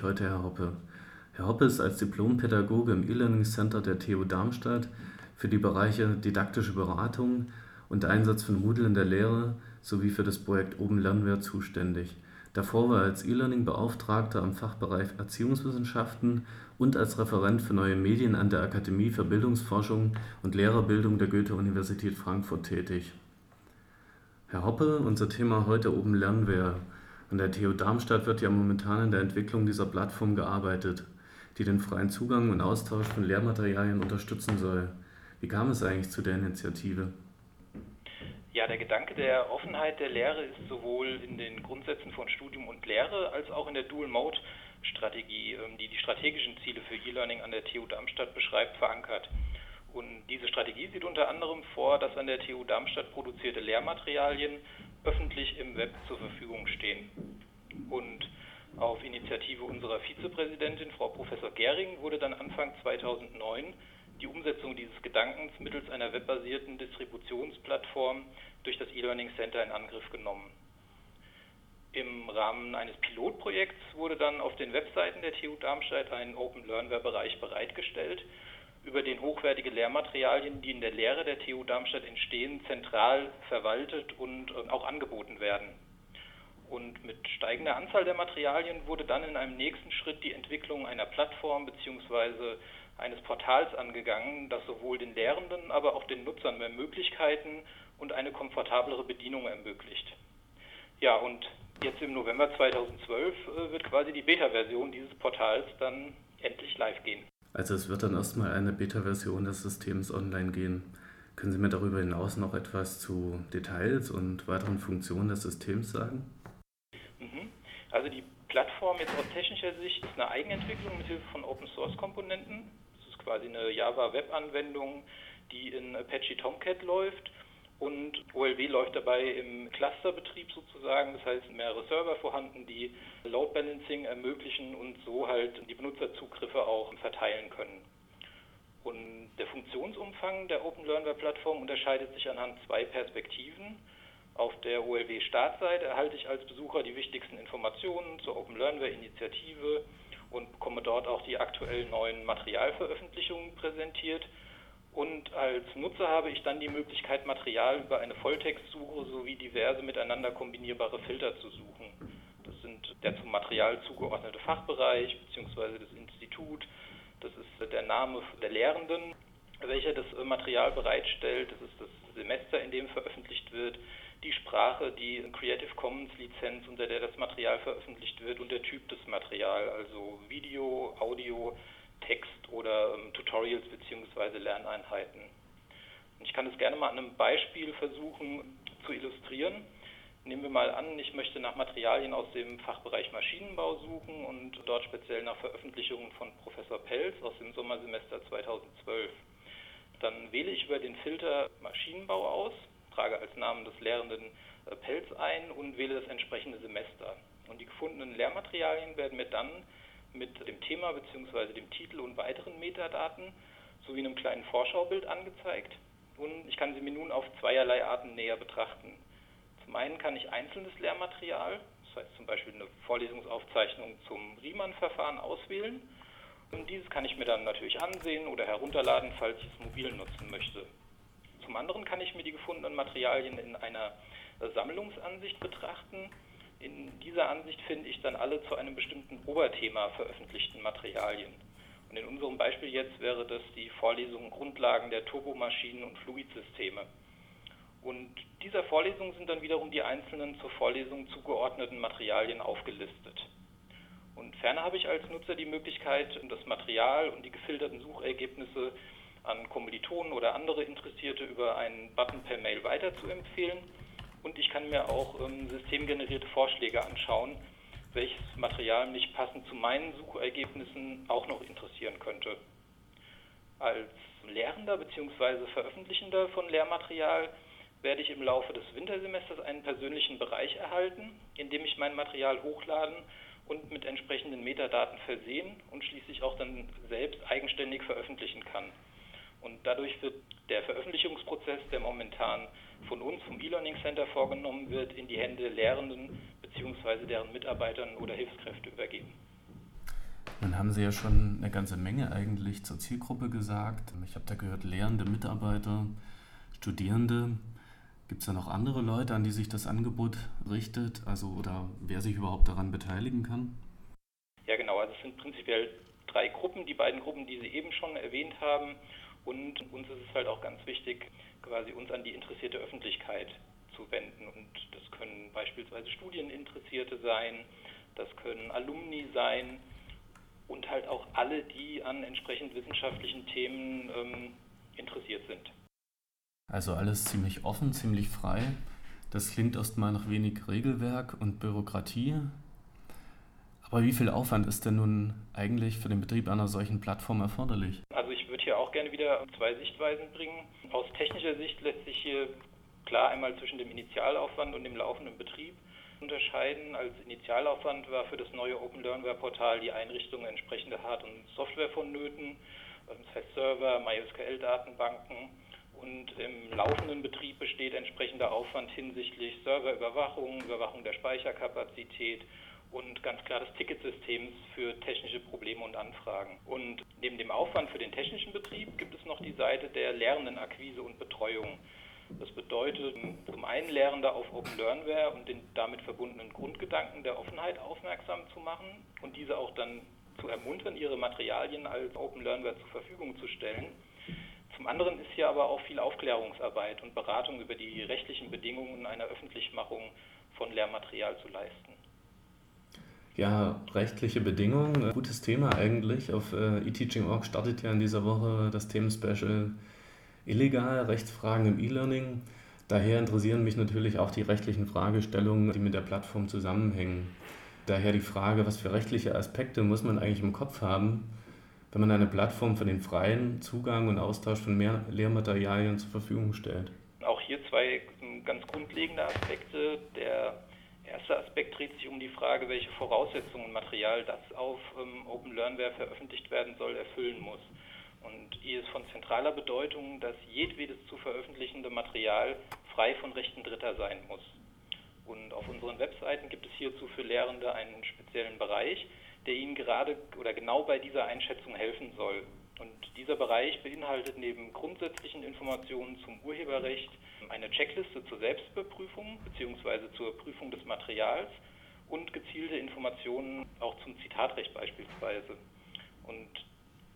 ich heute Herr Hoppe. Herr Hoppe ist als Diplompädagoge im E-Learning Center der TU Darmstadt für die Bereiche didaktische Beratung und Einsatz von Moodle in der Lehre sowie für das Projekt Open Lernware zuständig. Davor war er als E-Learning-Beauftragter am Fachbereich Erziehungswissenschaften und als Referent für neue Medien an der Akademie für Bildungsforschung und Lehrerbildung der Goethe-Universität Frankfurt tätig. Herr Hoppe, unser Thema heute Open Lernware. An der TU Darmstadt wird ja momentan an der Entwicklung dieser Plattform gearbeitet die den freien Zugang und Austausch von Lehrmaterialien unterstützen soll. Wie kam es eigentlich zu der Initiative? Ja, der Gedanke der Offenheit der Lehre ist sowohl in den Grundsätzen von Studium und Lehre als auch in der Dual-Mode-Strategie, ähm, die die strategischen Ziele für E-Learning an der TU Darmstadt beschreibt, verankert. Und diese Strategie sieht unter anderem vor, dass an der TU Darmstadt produzierte Lehrmaterialien öffentlich im Web zur Verfügung stehen. Und auf Initiative unserer Vizepräsidentin, Frau Professor Gehring, wurde dann Anfang 2009 die Umsetzung dieses Gedankens mittels einer webbasierten Distributionsplattform durch das E-Learning Center in Angriff genommen. Im Rahmen eines Pilotprojekts wurde dann auf den Webseiten der TU Darmstadt ein Open Learnware-Bereich bereitgestellt, über den hochwertige Lehrmaterialien, die in der Lehre der TU Darmstadt entstehen, zentral verwaltet und äh, auch angeboten werden. Und mit steigender Anzahl der Materialien wurde dann in einem nächsten Schritt die Entwicklung einer Plattform bzw. eines Portals angegangen, das sowohl den Lehrenden, aber auch den Nutzern mehr Möglichkeiten und eine komfortablere Bedienung ermöglicht. Ja, und jetzt im November 2012 äh, wird quasi die Beta-Version dieses Portals dann endlich live gehen. Also es wird dann erstmal eine Beta-Version des Systems online gehen. Können Sie mir darüber hinaus noch etwas zu Details und weiteren Funktionen des Systems sagen? Also die Plattform jetzt aus technischer Sicht ist eine Eigenentwicklung mit Hilfe von Open Source Komponenten. Das ist quasi eine Java Web Anwendung, die in Apache Tomcat läuft und OLW läuft dabei im Clusterbetrieb sozusagen, das heißt mehrere Server vorhanden, die Load Balancing ermöglichen und so halt die Benutzerzugriffe auch verteilen können. Und der Funktionsumfang der Open Learnware Plattform unterscheidet sich anhand zwei Perspektiven. Auf der OLW-Startseite erhalte ich als Besucher die wichtigsten Informationen zur Open Learnware-Initiative und bekomme dort auch die aktuellen neuen Materialveröffentlichungen präsentiert. Und als Nutzer habe ich dann die Möglichkeit, Material über eine Volltextsuche sowie diverse miteinander kombinierbare Filter zu suchen. Das sind der zum Material zugeordnete Fachbereich bzw. das Institut, das ist der Name der Lehrenden, welcher das Material bereitstellt, das ist das Semester, in dem veröffentlicht wird, die Sprache, die Creative Commons Lizenz, unter der das Material veröffentlicht wird und der Typ des Materials, also Video, Audio, Text oder ähm, Tutorials bzw. Lerneinheiten. Und ich kann das gerne mal an einem Beispiel versuchen zu illustrieren. Nehmen wir mal an, ich möchte nach Materialien aus dem Fachbereich Maschinenbau suchen und dort speziell nach Veröffentlichungen von Professor Pelz aus dem Sommersemester 2012. Dann wähle ich über den Filter Maschinenbau aus trage als Namen des Lehrenden äh, Pelz ein und wähle das entsprechende Semester. Und die gefundenen Lehrmaterialien werden mir dann mit dem Thema bzw. dem Titel und weiteren Metadaten sowie einem kleinen Vorschaubild angezeigt. Und ich kann sie mir nun auf zweierlei Arten näher betrachten. Zum einen kann ich einzelnes Lehrmaterial, das heißt zum Beispiel eine Vorlesungsaufzeichnung zum Riemann-Verfahren auswählen. Und dieses kann ich mir dann natürlich ansehen oder herunterladen, falls ich es mobil nutzen möchte. Zum anderen kann ich mir die gefundenen Materialien in einer Sammlungsansicht betrachten. In dieser Ansicht finde ich dann alle zu einem bestimmten Oberthema veröffentlichten Materialien. Und in unserem Beispiel jetzt wäre das die Vorlesung Grundlagen der Turbomaschinen und Fluidsysteme. Und dieser Vorlesung sind dann wiederum die einzelnen zur Vorlesung zugeordneten Materialien aufgelistet. Und ferner habe ich als Nutzer die Möglichkeit, das Material und die gefilterten Suchergebnisse an Kommilitonen oder andere Interessierte über einen Button per Mail weiterzuempfehlen. Und ich kann mir auch ähm, systemgenerierte Vorschläge anschauen, welches Material mich passend zu meinen Suchergebnissen auch noch interessieren könnte. Als Lehrender bzw. Veröffentlichender von Lehrmaterial werde ich im Laufe des Wintersemesters einen persönlichen Bereich erhalten, in dem ich mein Material hochladen und mit entsprechenden Metadaten versehen und schließlich auch dann selbst eigenständig veröffentlichen kann. Und dadurch wird der Veröffentlichungsprozess, der momentan von uns vom E-Learning Center vorgenommen wird, in die Hände Lehrenden bzw. deren Mitarbeitern oder Hilfskräfte übergeben. Nun haben Sie ja schon eine ganze Menge eigentlich zur Zielgruppe gesagt. Ich habe da gehört, Lehrende, Mitarbeiter, Studierende. Gibt es da noch andere Leute, an die sich das Angebot richtet? Also oder wer sich überhaupt daran beteiligen kann? Ja, genau. Also es sind prinzipiell drei Gruppen, die beiden Gruppen, die Sie eben schon erwähnt haben. Und uns ist es halt auch ganz wichtig, quasi uns an die interessierte Öffentlichkeit zu wenden. Und das können beispielsweise Studieninteressierte sein, das können Alumni sein und halt auch alle, die an entsprechend wissenschaftlichen Themen ähm, interessiert sind. Also alles ziemlich offen, ziemlich frei. Das klingt erstmal nach wenig Regelwerk und Bürokratie. Aber wie viel Aufwand ist denn nun eigentlich für den Betrieb einer solchen Plattform erforderlich? Also ich würde hier auch gerne wieder zwei Sichtweisen bringen. Aus technischer Sicht lässt sich hier klar einmal zwischen dem Initialaufwand und dem laufenden Betrieb unterscheiden. Als Initialaufwand war für das neue Open Learnware Portal die Einrichtung entsprechender Hard- und Software vonnöten, das heißt Server, MySQL-Datenbanken. Und im laufenden Betrieb besteht entsprechender Aufwand hinsichtlich Serverüberwachung, Überwachung der Speicherkapazität und ganz klar des Ticketsystems für technische Probleme und Anfragen. Und neben dem Aufwand für den technischen Betrieb gibt es noch die Seite der Lernendenakquise und Betreuung. Das bedeutet, zum einen Lehrende auf Open Learnware und den damit verbundenen Grundgedanken der Offenheit aufmerksam zu machen und diese auch dann zu ermuntern, ihre Materialien als Open Learnware zur Verfügung zu stellen. Zum anderen ist hier aber auch viel Aufklärungsarbeit und Beratung über die rechtlichen Bedingungen einer Öffentlichmachung von Lehrmaterial zu leisten. Ja, rechtliche Bedingungen, gutes Thema eigentlich. Auf äh, eTeaching.org startet ja in dieser Woche das Themenspecial illegal, Rechtsfragen im E-Learning. Daher interessieren mich natürlich auch die rechtlichen Fragestellungen, die mit der Plattform zusammenhängen. Daher die Frage, was für rechtliche Aspekte muss man eigentlich im Kopf haben, wenn man eine Plattform für den freien Zugang und Austausch von mehr Lehrmaterialien zur Verfügung stellt? Auch hier zwei ganz grundlegende Aspekte. Der erste Aspekt dreht sich um die Frage, welche Voraussetzungen Material, das auf ähm, Open Learnware veröffentlicht werden soll, erfüllen muss. Und hier ist von zentraler Bedeutung, dass jedwedes zu veröffentlichende Material frei von Rechten Dritter sein muss. Und auf unseren Webseiten gibt es hierzu für Lehrende einen speziellen Bereich, der ihnen gerade oder genau bei dieser Einschätzung helfen soll. Und dieser Bereich beinhaltet neben grundsätzlichen Informationen zum Urheberrecht eine Checkliste zur Selbstüberprüfung bzw. zur Prüfung des Materials und gezielte Informationen auch zum Zitatrecht beispielsweise. Und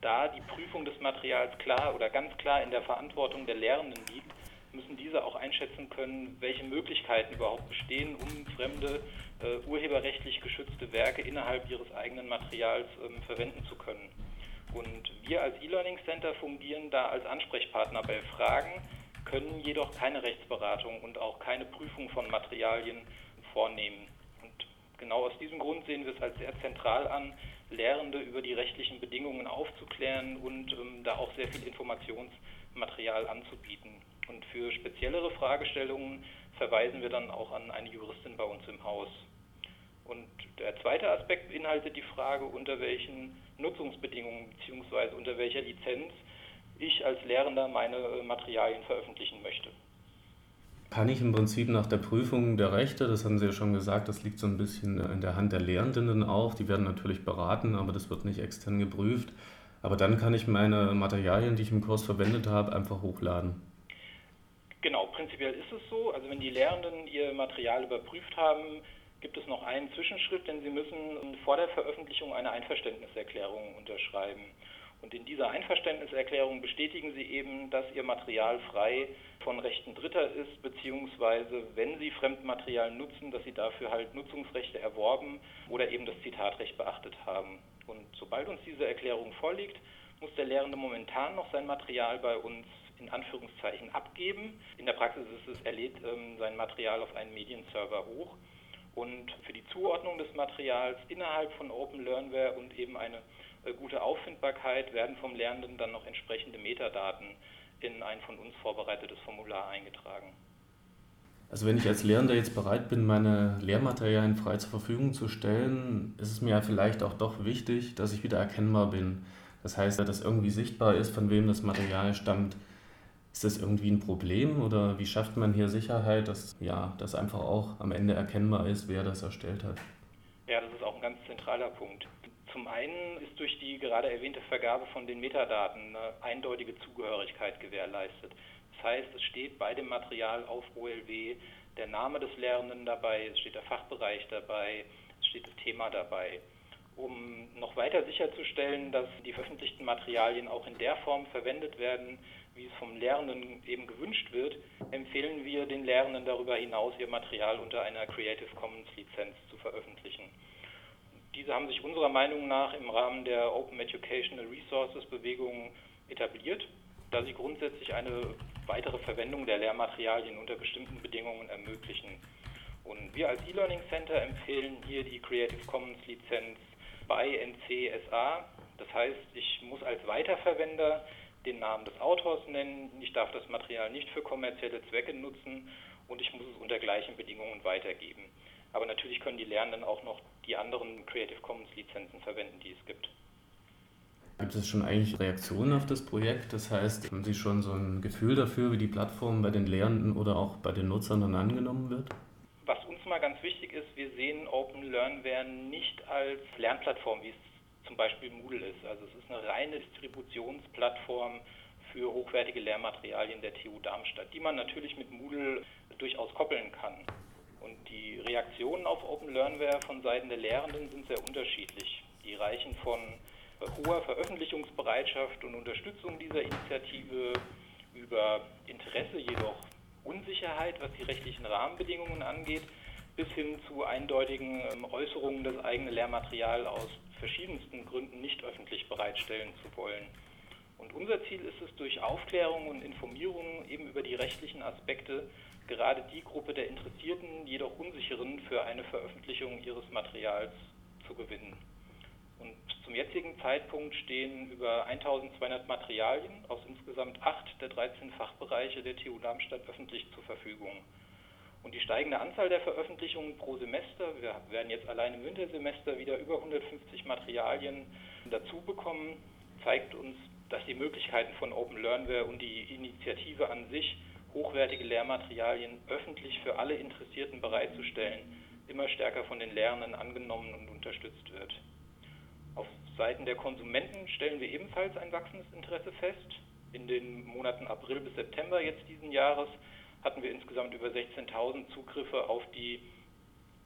da die Prüfung des Materials klar oder ganz klar in der Verantwortung der Lehrenden liegt, müssen diese auch einschätzen können, welche Möglichkeiten überhaupt bestehen, um fremde äh, urheberrechtlich geschützte Werke innerhalb ihres eigenen Materials ähm, verwenden zu können. Und wir als E-Learning Center fungieren da als Ansprechpartner bei Fragen, können jedoch keine Rechtsberatung und auch keine Prüfung von Materialien vornehmen. Und genau aus diesem Grund sehen wir es als sehr zentral an, Lehrende über die rechtlichen Bedingungen aufzuklären und ähm, da auch sehr viel Informationsmaterial anzubieten. Und für speziellere Fragestellungen verweisen wir dann auch an eine Juristin bei uns im Haus. Und der zweite Aspekt beinhaltet die Frage, unter welchen Nutzungsbedingungen bzw. unter welcher Lizenz ich als Lehrender meine Materialien veröffentlichen möchte. Kann ich im Prinzip nach der Prüfung der Rechte, das haben Sie ja schon gesagt, das liegt so ein bisschen in der Hand der Lehrenden auch, die werden natürlich beraten, aber das wird nicht extern geprüft. Aber dann kann ich meine Materialien, die ich im Kurs verwendet habe, einfach hochladen. Genau, prinzipiell ist es so. Also wenn die Lehrenden ihr Material überprüft haben, gibt es noch einen Zwischenschritt, denn sie müssen vor der Veröffentlichung eine Einverständniserklärung unterschreiben. Und in dieser Einverständniserklärung bestätigen Sie eben, dass Ihr Material frei von Rechten Dritter ist, beziehungsweise wenn Sie Fremdmaterial nutzen, dass Sie dafür halt Nutzungsrechte erworben oder eben das Zitatrecht beachtet haben. Und sobald uns diese Erklärung vorliegt, muss der Lehrende momentan noch sein Material bei uns in Anführungszeichen abgeben. In der Praxis ist es, er lädt ähm, sein Material auf einen Medienserver hoch. Und für die Zuordnung des Materials innerhalb von Open Learnware und eben eine äh, gute Auffindbarkeit werden vom Lernenden dann noch entsprechende Metadaten in ein von uns vorbereitetes Formular eingetragen. Also wenn ich als Lehrender jetzt bereit bin, meine Lehrmaterialien frei zur Verfügung zu stellen, ist es mir ja vielleicht auch doch wichtig, dass ich wieder erkennbar bin. Das heißt, dass irgendwie sichtbar ist, von wem das Material stammt. Ist das irgendwie ein Problem oder wie schafft man hier Sicherheit, dass ja, das einfach auch am Ende erkennbar ist, wer das erstellt hat? Ja, das ist auch ein ganz zentraler Punkt. Zum einen ist durch die gerade erwähnte Vergabe von den Metadaten eine eindeutige Zugehörigkeit gewährleistet. Das heißt, es steht bei dem Material auf OLW der Name des Lernenden dabei, es steht der Fachbereich dabei, es steht das Thema dabei. Um noch weiter sicherzustellen, dass die veröffentlichten Materialien auch in der Form verwendet werden, wie es vom Lehrenden eben gewünscht wird, empfehlen wir den Lehrenden darüber hinaus, ihr Material unter einer Creative Commons Lizenz zu veröffentlichen. Diese haben sich unserer Meinung nach im Rahmen der Open Educational Resources Bewegung etabliert, da sie grundsätzlich eine weitere Verwendung der Lehrmaterialien unter bestimmten Bedingungen ermöglichen. Und wir als E-Learning Center empfehlen hier die Creative Commons Lizenz bei NCSA. Das heißt, ich muss als Weiterverwender den Namen des Autors nennen, ich darf das Material nicht für kommerzielle Zwecke nutzen und ich muss es unter gleichen Bedingungen weitergeben. Aber natürlich können die Lernenden auch noch die anderen Creative Commons Lizenzen verwenden, die es gibt. Gibt es schon eigentlich Reaktionen auf das Projekt? Das heißt, haben Sie schon so ein Gefühl dafür, wie die Plattform bei den Lehrenden oder auch bei den Nutzern dann angenommen wird? Mal ganz wichtig ist, wir sehen Open Learnware nicht als Lernplattform, wie es zum Beispiel Moodle ist. Also es ist eine reine Distributionsplattform für hochwertige Lehrmaterialien der TU Darmstadt, die man natürlich mit Moodle durchaus koppeln kann. Und die Reaktionen auf Open Learnware von Seiten der Lehrenden sind sehr unterschiedlich. Die reichen von hoher Veröffentlichungsbereitschaft und Unterstützung dieser Initiative über Interesse, jedoch Unsicherheit, was die rechtlichen Rahmenbedingungen angeht, bis hin zu eindeutigen ähm, Äußerungen, das eigene Lehrmaterial aus verschiedensten Gründen nicht öffentlich bereitstellen zu wollen. Und unser Ziel ist es, durch Aufklärung und Informierung eben über die rechtlichen Aspekte gerade die Gruppe der Interessierten, jedoch Unsicheren für eine Veröffentlichung ihres Materials zu gewinnen. Und zum jetzigen Zeitpunkt stehen über 1200 Materialien aus insgesamt acht der 13 Fachbereiche der TU Darmstadt öffentlich zur Verfügung. Und die steigende Anzahl der Veröffentlichungen pro Semester, wir werden jetzt allein im Wintersemester wieder über 150 Materialien dazu bekommen, zeigt uns, dass die Möglichkeiten von Open Learnware und die Initiative an sich, hochwertige Lehrmaterialien öffentlich für alle Interessierten bereitzustellen, immer stärker von den Lernenden angenommen und unterstützt wird. Auf Seiten der Konsumenten stellen wir ebenfalls ein wachsendes Interesse fest. In den Monaten April bis September jetzt diesen Jahres hatten wir insgesamt über 16.000 Zugriffe auf die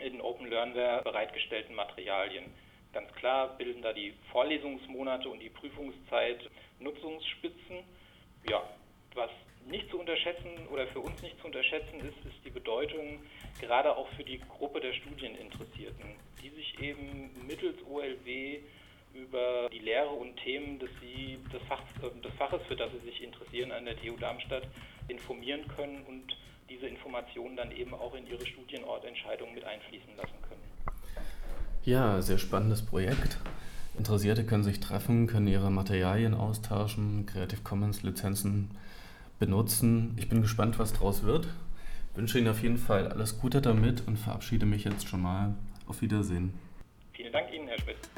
in Open Learnware bereitgestellten Materialien. Ganz klar bilden da die Vorlesungsmonate und die Prüfungszeit Nutzungsspitzen. Ja, was nicht zu unterschätzen oder für uns nicht zu unterschätzen ist, ist die Bedeutung gerade auch für die Gruppe der Studieninteressierten, die sich eben mittels OLW über die Lehre und Themen des, sie, des, Fach, des Faches, für das sie sich interessieren, an der TU Darmstadt informieren können und diese Informationen dann eben auch in ihre Studienortentscheidungen mit einfließen lassen können. Ja, sehr spannendes Projekt. Interessierte können sich treffen, können ihre Materialien austauschen, Creative Commons Lizenzen benutzen. Ich bin gespannt, was daraus wird. Ich wünsche Ihnen auf jeden Fall alles Gute damit und verabschiede mich jetzt schon mal. Auf Wiedersehen. Vielen Dank Ihnen, Herr Spitz.